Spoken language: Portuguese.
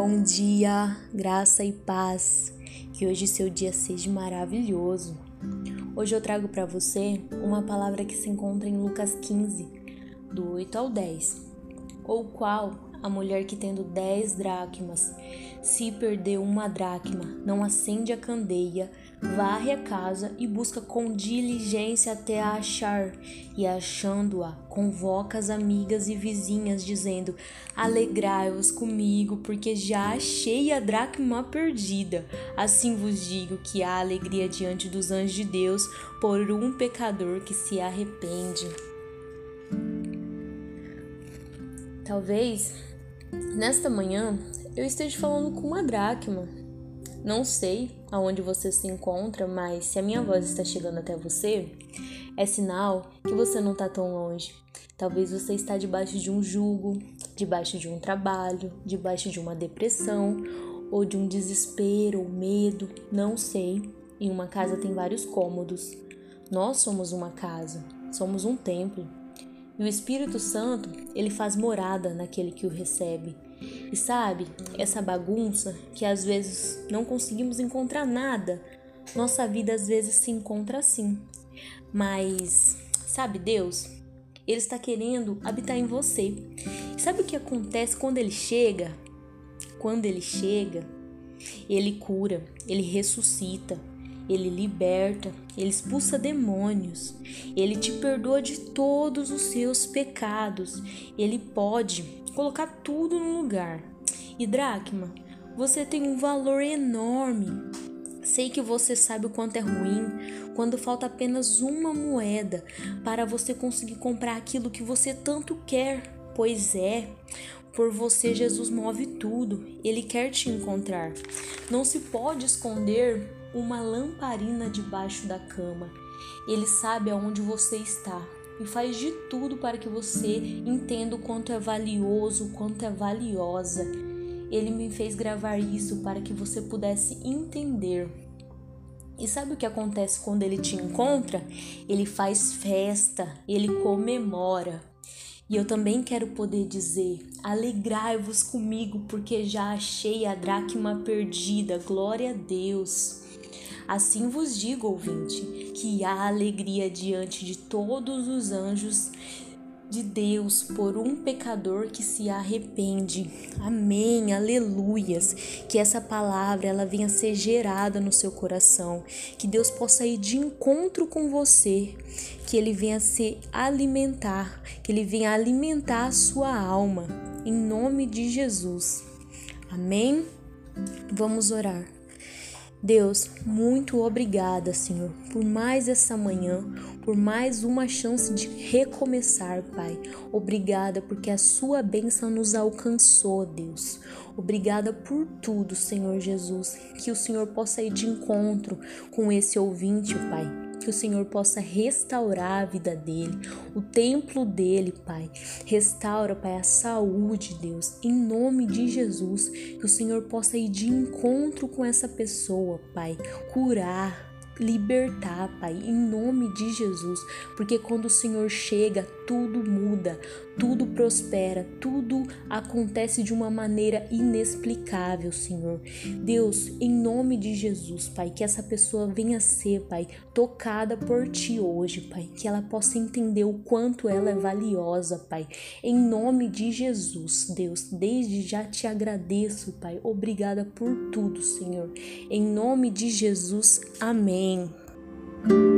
Bom dia, graça e paz. Que hoje seu dia seja maravilhoso. Hoje eu trago para você uma palavra que se encontra em Lucas 15, do 8 ao 10, ou qual a mulher que tendo dez dracmas, se perdeu uma dracma, não acende a candeia, varre a casa e busca com diligência até a achar, e achando-a, convoca as amigas e vizinhas, dizendo: Alegrai-vos comigo, porque já achei a dracma perdida. Assim vos digo que há alegria diante dos anjos de Deus por um pecador que se arrepende. Talvez nesta manhã eu esteja falando com uma dracma. Não sei aonde você se encontra, mas se a minha voz está chegando até você, é sinal que você não está tão longe. Talvez você está debaixo de um jugo, debaixo de um trabalho, debaixo de uma depressão ou de um desespero ou medo, não sei. Em uma casa tem vários cômodos. Nós somos uma casa, somos um templo. E o Espírito Santo, ele faz morada naquele que o recebe. E sabe, essa bagunça que às vezes não conseguimos encontrar nada, nossa vida às vezes se encontra assim. Mas, sabe, Deus, ele está querendo habitar em você. E sabe o que acontece quando ele chega? Quando ele chega, ele cura, ele ressuscita, ele liberta, ele expulsa demônios, ele te perdoa de todos os seus pecados, ele pode colocar tudo no lugar. E Dracma, você tem um valor enorme. Sei que você sabe o quanto é ruim quando falta apenas uma moeda para você conseguir comprar aquilo que você tanto quer. Pois é, por você Jesus move tudo, ele quer te encontrar. Não se pode esconder uma lamparina debaixo da cama. Ele sabe aonde você está e faz de tudo para que você entenda o quanto é valioso, o quanto é valiosa. Ele me fez gravar isso para que você pudesse entender. E sabe o que acontece quando ele te encontra? Ele faz festa, ele comemora. E eu também quero poder dizer: alegrai-vos comigo, porque já achei a dracma perdida. Glória a Deus. Assim vos digo, ouvinte, que há alegria diante de todos os anjos de Deus por um pecador que se arrepende. Amém. Aleluias. Que essa palavra ela venha ser gerada no seu coração, que Deus possa ir de encontro com você, que ele venha se alimentar, que ele venha alimentar a sua alma. Em nome de Jesus. Amém. Vamos orar. Deus, muito obrigada, Senhor, por mais essa manhã, por mais uma chance de recomeçar, Pai. Obrigada porque a Sua bênção nos alcançou, Deus. Obrigada por tudo, Senhor Jesus. Que o Senhor possa ir de encontro com esse ouvinte, Pai que o Senhor possa restaurar a vida dele, o templo dele, Pai. Restaura, Pai, a saúde, Deus, em nome de Jesus. Que o Senhor possa ir de encontro com essa pessoa, Pai. Curar, libertar, Pai, em nome de Jesus, porque quando o Senhor chega, tudo muda, tudo prospera, tudo acontece de uma maneira inexplicável, Senhor. Deus, em nome de Jesus, Pai, que essa pessoa venha ser, Pai, tocada por Ti hoje, Pai, que ela possa entender o quanto ela é valiosa, Pai. Em nome de Jesus, Deus, desde já te agradeço, Pai. Obrigada por tudo, Senhor. Em nome de Jesus, amém. Amém.